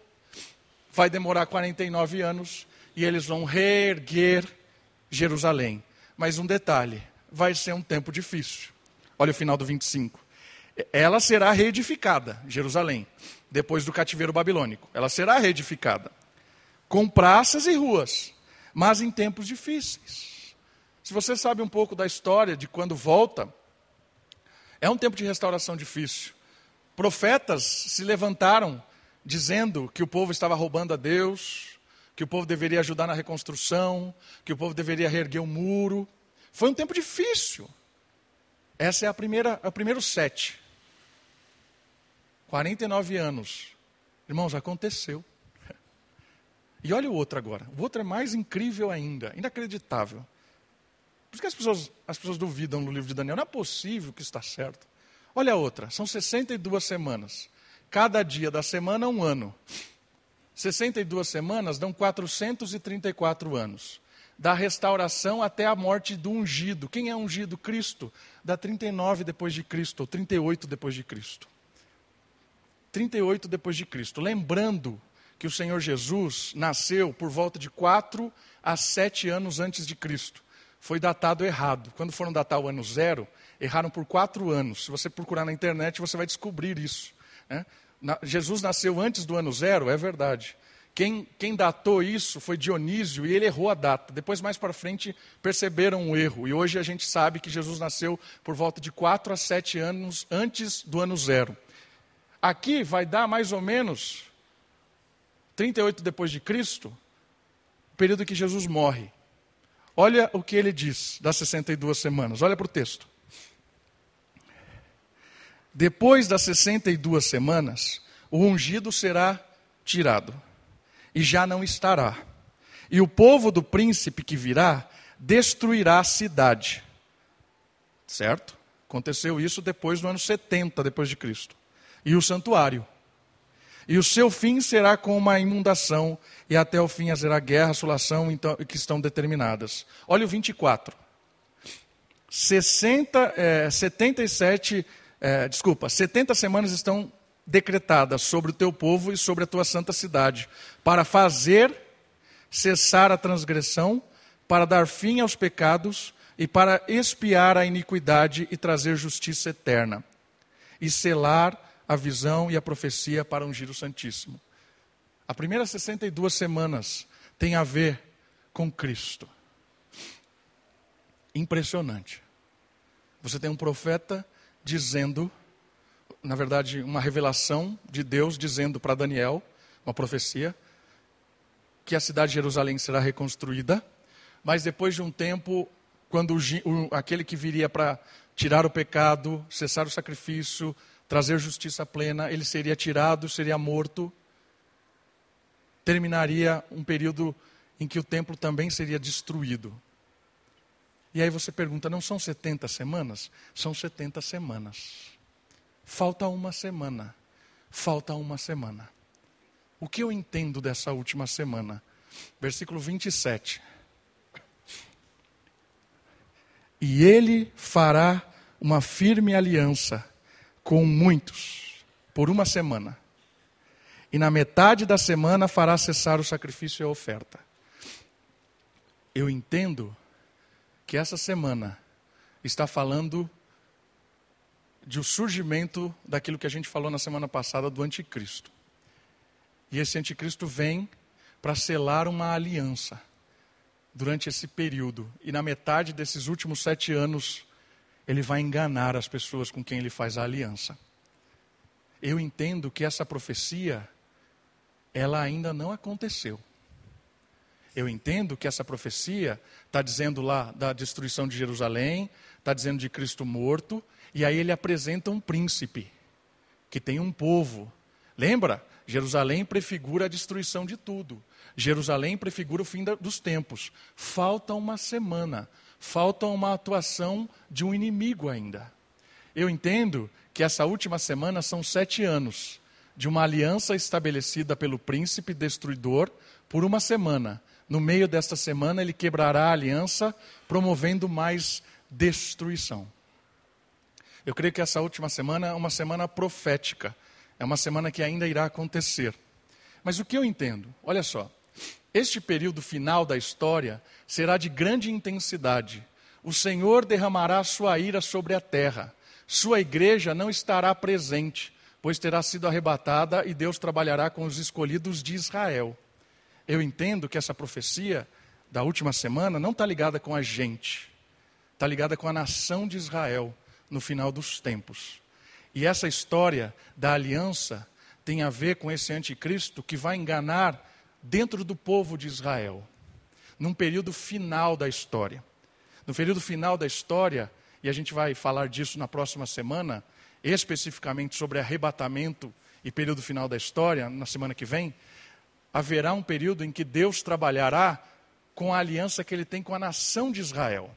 Speaker 1: vai demorar 49 anos e eles vão reerguer Jerusalém. Mas um detalhe: vai ser um tempo difícil. Olha o final do 25. Ela será reedificada, Jerusalém, depois do cativeiro babilônico. Ela será reedificada, com praças e ruas, mas em tempos difíceis. Se você sabe um pouco da história de quando volta, é um tempo de restauração difícil. Profetas se levantaram dizendo que o povo estava roubando a Deus, que o povo deveria ajudar na reconstrução, que o povo deveria reerguer o muro. Foi um tempo difícil. Essa é a primeira, é o primeiro sete. 49 anos. Irmãos, aconteceu. E olha o outro agora. O outro é mais incrível ainda, inacreditável. Por que as pessoas, as pessoas duvidam no livro de Daniel? Não é possível que está certo. Olha a outra, são 62 semanas. Cada dia da semana, um ano. 62 semanas dão 434 anos. Da restauração até a morte do ungido. Quem é ungido? Cristo. Da 39 depois de Cristo, ou 38 depois de Cristo. 38 depois de Cristo. Lembrando que o Senhor Jesus nasceu por volta de 4 a 7 anos antes de Cristo. Foi datado errado. Quando foram datar o ano zero, erraram por quatro anos. Se você procurar na internet, você vai descobrir isso. Né? Na, Jesus nasceu antes do ano zero, é verdade. Quem, quem, datou isso foi Dionísio e ele errou a data. Depois, mais para frente, perceberam o erro. E hoje a gente sabe que Jesus nasceu por volta de 4 a 7 anos antes do ano zero. Aqui vai dar mais ou menos 38 depois de Cristo, período que Jesus morre. Olha o que ele diz das 62 semanas. Olha para o texto. Depois das 62 semanas, o ungido será tirado, e já não estará. E o povo do príncipe que virá destruirá a cidade. Certo? Aconteceu isso depois do ano 70 depois de Cristo. E o santuário. E o seu fim será com uma inundação, e até o fim haverá guerra, assolação então, que estão determinadas. Olha o 24. 60, é, 77 é, desculpa, 70 semanas estão decretadas sobre o teu povo e sobre a tua santa cidade, para fazer cessar a transgressão, para dar fim aos pecados e para expiar a iniquidade e trazer justiça eterna. e selar a visão e a profecia para ungir o Santíssimo. A primeira 62 semanas tem a ver com Cristo. Impressionante. Você tem um profeta dizendo, na verdade, uma revelação de Deus dizendo para Daniel, uma profecia, que a cidade de Jerusalém será reconstruída, mas depois de um tempo, quando o, aquele que viria para tirar o pecado, cessar o sacrifício, trazer justiça plena, ele seria tirado, seria morto, terminaria um período em que o templo também seria destruído. E aí você pergunta: não são 70 semanas? São 70 semanas. Falta uma semana. Falta uma semana. O que eu entendo dessa última semana? Versículo 27. E ele fará uma firme aliança com muitos por uma semana. E na metade da semana fará cessar o sacrifício e a oferta. Eu entendo que essa semana está falando de o surgimento daquilo que a gente falou na semana passada do anticristo. E esse anticristo vem para selar uma aliança durante esse período. E na metade desses últimos sete anos, ele vai enganar as pessoas com quem ele faz a aliança. Eu entendo que essa profecia, ela ainda não aconteceu. Eu entendo que essa profecia está dizendo lá da destruição de Jerusalém, está dizendo de Cristo morto, e aí ele apresenta um príncipe, que tem um povo. Lembra? Jerusalém prefigura a destruição de tudo. Jerusalém prefigura o fim dos tempos. Falta uma semana, falta uma atuação de um inimigo ainda. Eu entendo que essa última semana são sete anos de uma aliança estabelecida pelo príncipe destruidor por uma semana no meio desta semana, ele quebrará a aliança, promovendo mais destruição. Eu creio que essa última semana é uma semana profética, é uma semana que ainda irá acontecer. Mas o que eu entendo? Olha só, este período final da história será de grande intensidade. O Senhor derramará sua ira sobre a terra. Sua igreja não estará presente, pois terá sido arrebatada e Deus trabalhará com os escolhidos de Israel eu entendo que essa profecia da última semana não está ligada com a gente, está ligada com a nação de Israel no final dos tempos. E essa história da aliança tem a ver com esse anticristo que vai enganar dentro do povo de Israel, num período final da história. No período final da história, e a gente vai falar disso na próxima semana, especificamente sobre arrebatamento e período final da história, na semana que vem, haverá um período em que Deus trabalhará com a aliança que ele tem com a nação de Israel.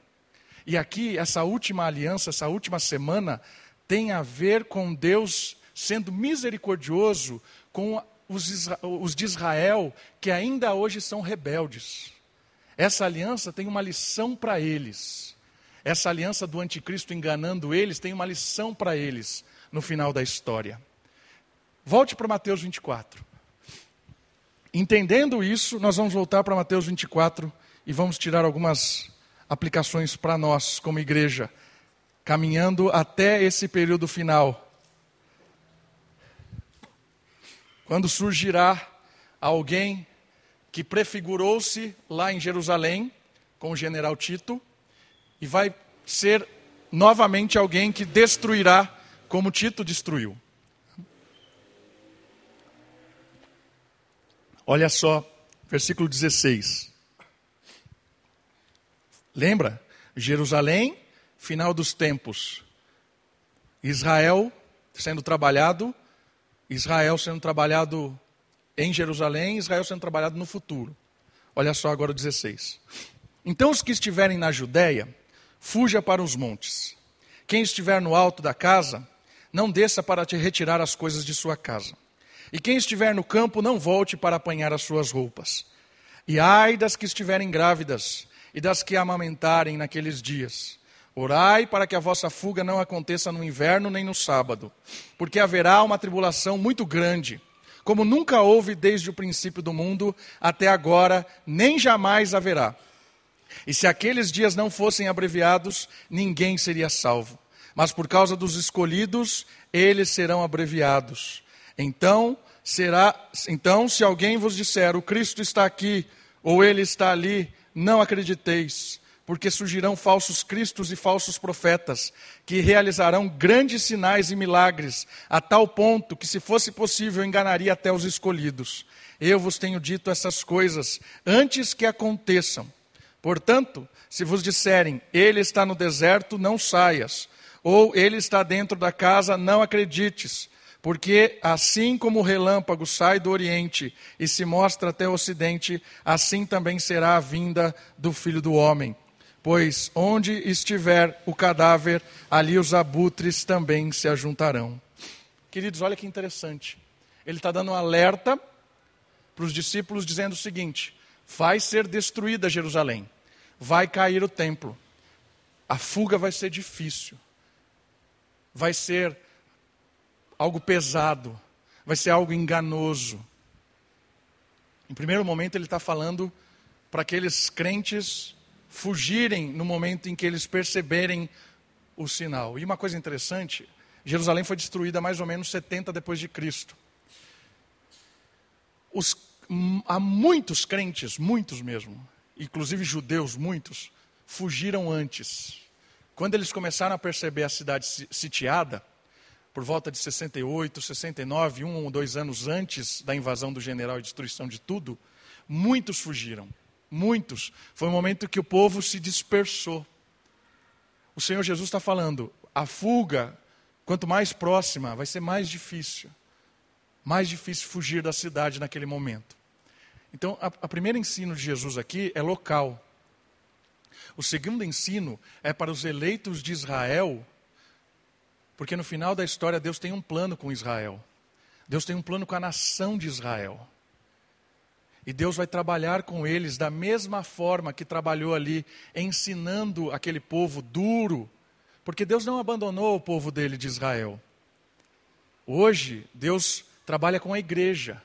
Speaker 1: E aqui, essa última aliança, essa última semana, tem a ver com Deus sendo misericordioso com os, de Israel que ainda hoje são rebeldes. Essa aliança tem uma lição para eles. Essa aliança do anticristo enganando eles tem uma lição para eles no final da história. Volte para Mateus 24. Entendendo isso, nós vamos voltar para Mateus 24 e vamos tirar algumas aplicações para nós, como igreja, caminhando até esse período final. Quando surgirá alguém que prefigurou-se lá em Jerusalém com o general Tito e vai ser novamente alguém que destruirá como Tito destruiu. Olha só, versículo 16. Lembra? Jerusalém, final dos tempos. Israel sendo trabalhado, Israel sendo trabalhado em Jerusalém, Israel sendo trabalhado no futuro. Olha só agora o 16. Então os que estiverem na Judéia, fuja para os montes. Quem estiver no alto da casa, não desça para te retirar as coisas de sua casa. E quem estiver no campo, não volte para apanhar as suas roupas. E ai das que estiverem grávidas e das que amamentarem naqueles dias. Orai para que a vossa fuga não aconteça no inverno nem no sábado, porque haverá uma tribulação muito grande, como nunca houve desde o princípio do mundo até agora, nem jamais haverá. E se aqueles dias não fossem abreviados, ninguém seria salvo mas por causa dos escolhidos, eles serão abreviados. Então, será, então se alguém vos disser, o Cristo está aqui, ou ele está ali, não acrediteis, porque surgirão falsos cristos e falsos profetas, que realizarão grandes sinais e milagres, a tal ponto que, se fosse possível, enganaria até os escolhidos. Eu vos tenho dito essas coisas antes que aconteçam. Portanto, se vos disserem, ele está no deserto, não saias ou ele está dentro da casa, não acredites, porque assim como o relâmpago sai do oriente e se mostra até o ocidente, assim também será a vinda do filho do homem. Pois onde estiver o cadáver, ali os abutres também se ajuntarão. Queridos, olha que interessante. Ele está dando um alerta para os discípulos, dizendo o seguinte: vai ser destruída Jerusalém, vai cair o templo, a fuga vai ser difícil vai ser algo pesado, vai ser algo enganoso. Em primeiro momento, ele está falando para aqueles crentes fugirem no momento em que eles perceberem o sinal. E uma coisa interessante, Jerusalém foi destruída mais ou menos 70 depois de Cristo. Os, há muitos crentes, muitos mesmo, inclusive judeus, muitos, fugiram antes. Quando eles começaram a perceber a cidade sitiada, por volta de 68, 69, um ou dois anos antes da invasão do general e destruição de tudo, muitos fugiram. Muitos. Foi um momento que o povo se dispersou. O Senhor Jesus está falando: a fuga, quanto mais próxima, vai ser mais difícil. Mais difícil fugir da cidade naquele momento. Então, a, a primeira ensino de Jesus aqui é local. O segundo ensino é para os eleitos de Israel, porque no final da história Deus tem um plano com Israel. Deus tem um plano com a nação de Israel. E Deus vai trabalhar com eles da mesma forma que trabalhou ali, ensinando aquele povo duro, porque Deus não abandonou o povo dele de Israel. Hoje, Deus trabalha com a igreja.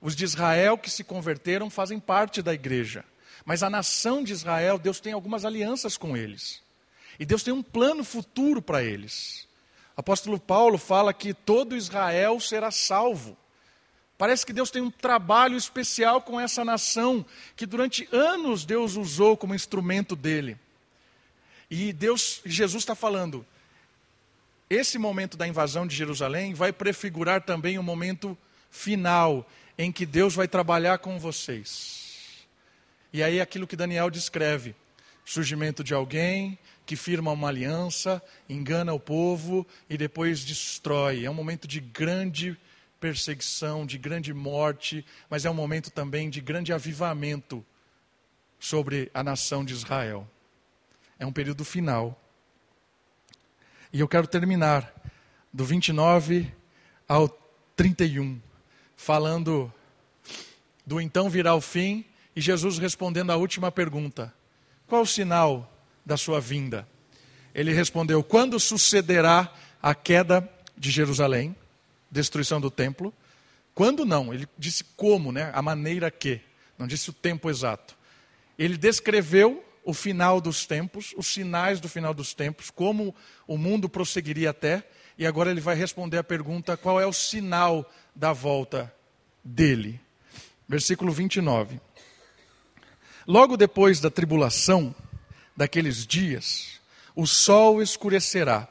Speaker 1: Os de Israel que se converteram fazem parte da igreja. Mas a nação de Israel, Deus tem algumas alianças com eles. E Deus tem um plano futuro para eles. Apóstolo Paulo fala que todo Israel será salvo. Parece que Deus tem um trabalho especial com essa nação, que durante anos Deus usou como instrumento dele. E Deus, Jesus está falando, esse momento da invasão de Jerusalém vai prefigurar também o momento final em que Deus vai trabalhar com vocês. E aí aquilo que Daniel descreve: surgimento de alguém que firma uma aliança, engana o povo e depois destrói. É um momento de grande perseguição, de grande morte, mas é um momento também de grande avivamento sobre a nação de Israel. É um período final. E eu quero terminar do 29 ao 31, falando do então virá o fim e Jesus respondendo a última pergunta: Qual o sinal da sua vinda? Ele respondeu: Quando sucederá a queda de Jerusalém, destruição do templo? Quando não? Ele disse como, né? A maneira que. Não disse o tempo exato. Ele descreveu o final dos tempos, os sinais do final dos tempos, como o mundo prosseguiria até, e agora ele vai responder a pergunta: qual é o sinal da volta dele? Versículo 29. Logo depois da tribulação, daqueles dias, o sol escurecerá,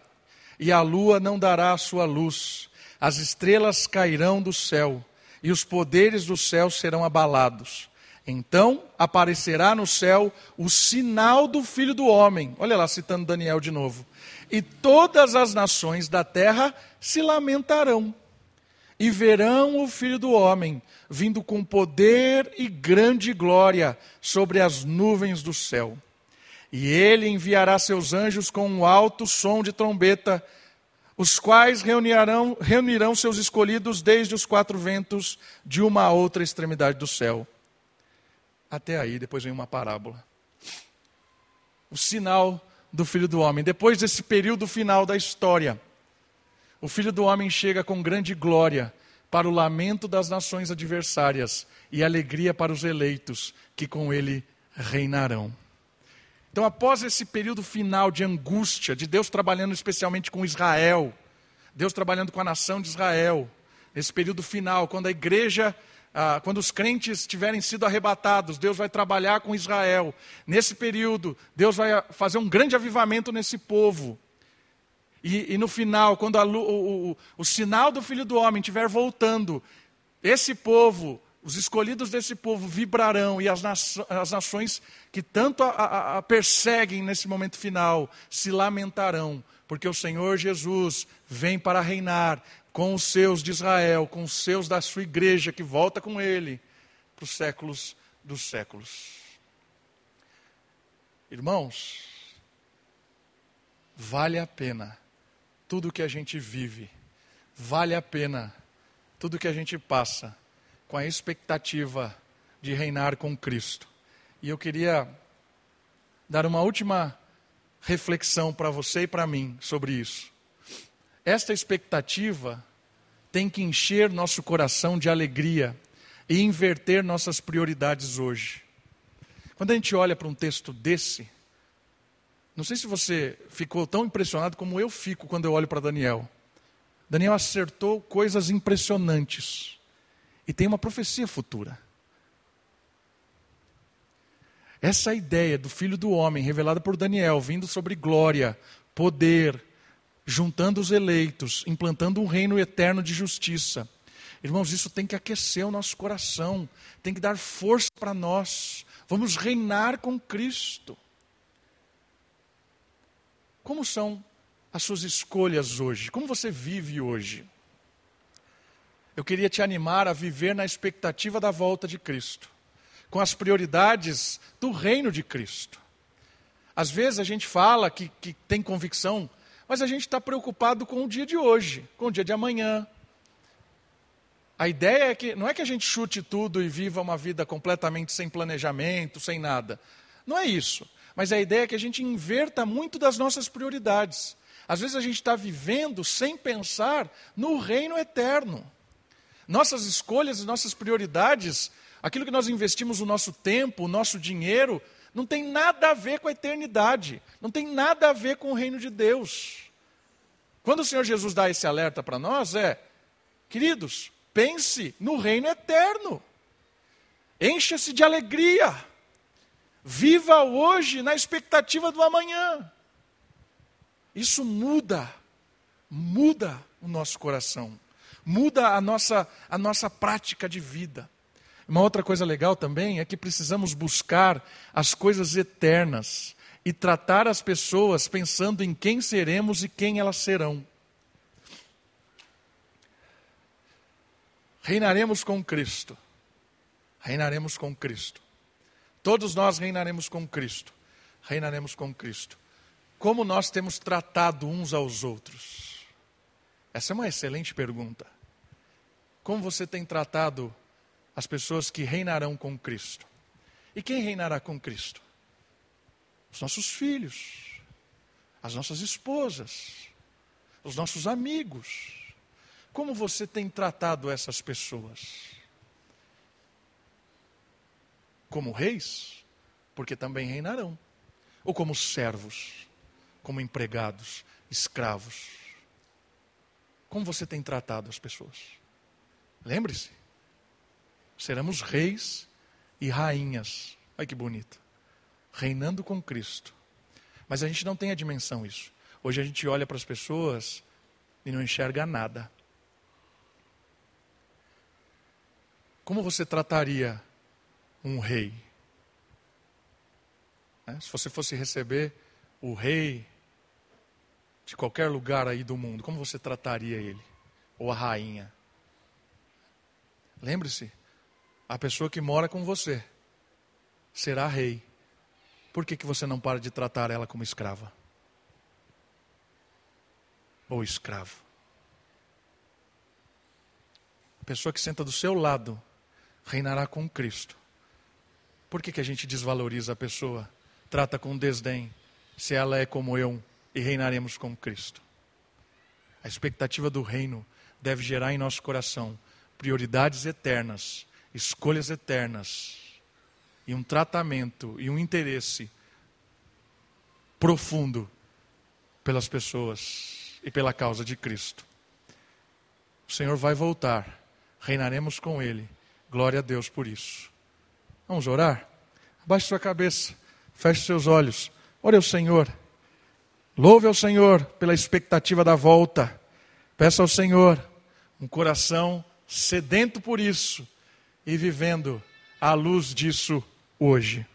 Speaker 1: e a lua não dará a sua luz, as estrelas cairão do céu, e os poderes do céu serão abalados. Então aparecerá no céu o sinal do Filho do Homem. Olha lá, citando Daniel de novo. E todas as nações da terra se lamentarão e verão o Filho do Homem vindo com poder e grande glória sobre as nuvens do céu. E ele enviará seus anjos com um alto som de trombeta, os quais reunirão, reunirão seus escolhidos desde os quatro ventos de uma outra extremidade do céu. Até aí, depois vem uma parábola. O sinal do Filho do Homem. Depois desse período final da história, o Filho do Homem chega com grande glória para o lamento das nações adversárias e alegria para os eleitos que com ele reinarão. Então, após esse período final de angústia, de Deus trabalhando especialmente com Israel, Deus trabalhando com a nação de Israel, nesse período final, quando a igreja, ah, quando os crentes tiverem sido arrebatados, Deus vai trabalhar com Israel. Nesse período, Deus vai fazer um grande avivamento nesse povo. E, e no final, quando a, o, o, o sinal do Filho do Homem estiver voltando, esse povo os escolhidos desse povo vibrarão e as, nações que tanto a, a, a, perseguem nesse momento final se lamentarão, porque o Senhor Jesus vem para reinar com os seus de Israel, com os seus da sua igreja que volta com ele para os séculos dos séculos. Irmãos, vale a pena tudo que a gente vive, vale a pena tudo que a gente passa com a expectativa de reinar com Cristo. E eu queria dar uma última reflexão para você e para mim sobre isso. Esta expectativa tem que encher nosso coração de alegria e inverter nossas prioridades hoje. Quando a gente olha para um texto desse, não sei se você ficou tão impressionado como eu fico quando eu olho para Daniel. Daniel acertou coisas impressionantes e tem uma profecia futura. Essa ideia do filho do homem, revelada por Daniel, vindo sobre glória, poder, juntando os eleitos, implantando um reino eterno de justiça. Irmãos, isso tem que aquecer o nosso coração, tem que dar força para nós. Vamos reinar com Cristo. Como são as suas escolhas hoje? Como você vive hoje? Eu queria te animar a viver na expectativa da volta de Cristo, com as prioridades do reino de Cristo. Às vezes a gente fala que, que tem convicção, mas a gente está preocupado com o dia de hoje, com o dia de amanhã. A ideia é que não é que a gente chute tudo e viva uma vida completamente sem planejamento, sem nada. Não é isso. Mas a ideia é que a gente inverta muito das nossas prioridades. Às vezes a gente está vivendo sem pensar no reino eterno. Nossas escolhas e nossas prioridades, aquilo que nós investimos o nosso tempo, o nosso dinheiro, não tem nada a ver com a eternidade, não tem nada a ver com o reino de Deus. Quando o Senhor Jesus dá esse alerta para nós, é, queridos, pense no reino eterno, encha-se de alegria, viva hoje na expectativa do amanhã. Isso muda, muda o nosso coração muda a nossa, a nossa prática de vida. Uma outra coisa legal também é que precisamos buscar as coisas eternas e tratar as pessoas pensando em quem seremos e quem elas serão. Reinaremos com Cristo. Reinaremos com Cristo. Todos nós reinaremos com Cristo. Reinaremos com Cristo. Como nós temos tratado uns aos outros? Essa é uma excelente pergunta. Como você tem tratado as pessoas que reinarão com Cristo? E quem reinará com Cristo? Os nossos filhos, as nossas esposas, os nossos amigos. Como você tem tratado essas pessoas? Como reis, porque também reinarão, ou como servos, como empregados, escravos. Como você tem tratado as pessoas? Lembre-se, seremos reis e rainhas. Olha que bonito. Reinando com Cristo. Mas a gente não tem a dimensão isso. Hoje a gente olha para as pessoas e não enxerga nada. Como você trataria um rei? É, se você fosse receber o rei de qualquer lugar aí do mundo, como você trataria ele? Ou a rainha? Lembre-se, a pessoa que mora com você será rei. Por que, que você não para de tratar ela como escrava? Ou escravo? A pessoa que senta do seu lado reinará com Cristo. Por que, que a gente desvaloriza a pessoa? Trata com desdém, se ela é como eu, e reinaremos com Cristo. A expectativa do reino deve gerar em nosso coração prioridades eternas, escolhas eternas, e um tratamento e um interesse profundo pelas pessoas e pela causa de Cristo. O Senhor vai voltar, reinaremos com Ele. Glória a Deus por isso. Vamos orar? Abaixe sua cabeça, feche seus olhos, ore ao Senhor. Louve ao Senhor pela expectativa da volta. Peça ao Senhor um coração sedento por isso e vivendo à luz disso hoje.